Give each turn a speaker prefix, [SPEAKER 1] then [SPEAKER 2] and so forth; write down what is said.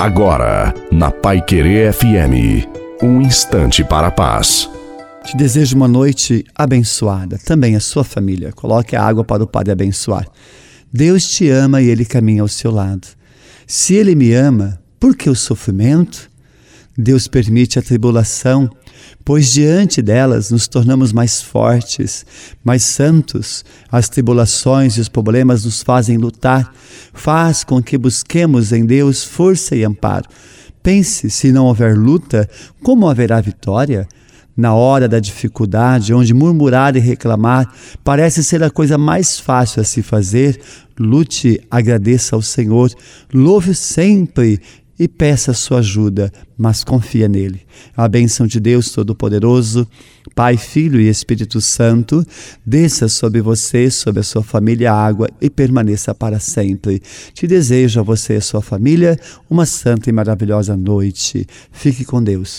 [SPEAKER 1] Agora, na Pai Querer FM, um instante para a paz.
[SPEAKER 2] Te desejo uma noite abençoada, também a sua família. Coloque a água para o Padre abençoar. Deus te ama e Ele caminha ao seu lado. Se Ele me ama, por que o sofrimento? Deus permite a tribulação, pois diante delas nos tornamos mais fortes, mais santos. As tribulações e os problemas nos fazem lutar, faz com que busquemos em Deus força e amparo. Pense, se não houver luta, como haverá vitória? Na hora da dificuldade, onde murmurar e reclamar parece ser a coisa mais fácil a se fazer, lute, agradeça ao Senhor, louve sempre e peça sua ajuda, mas confia nele. A bênção de Deus Todo-Poderoso, Pai, Filho e Espírito Santo, desça sobre você, sobre a sua família, água e permaneça para sempre. Te desejo a você e a sua família uma santa e maravilhosa noite. Fique com Deus.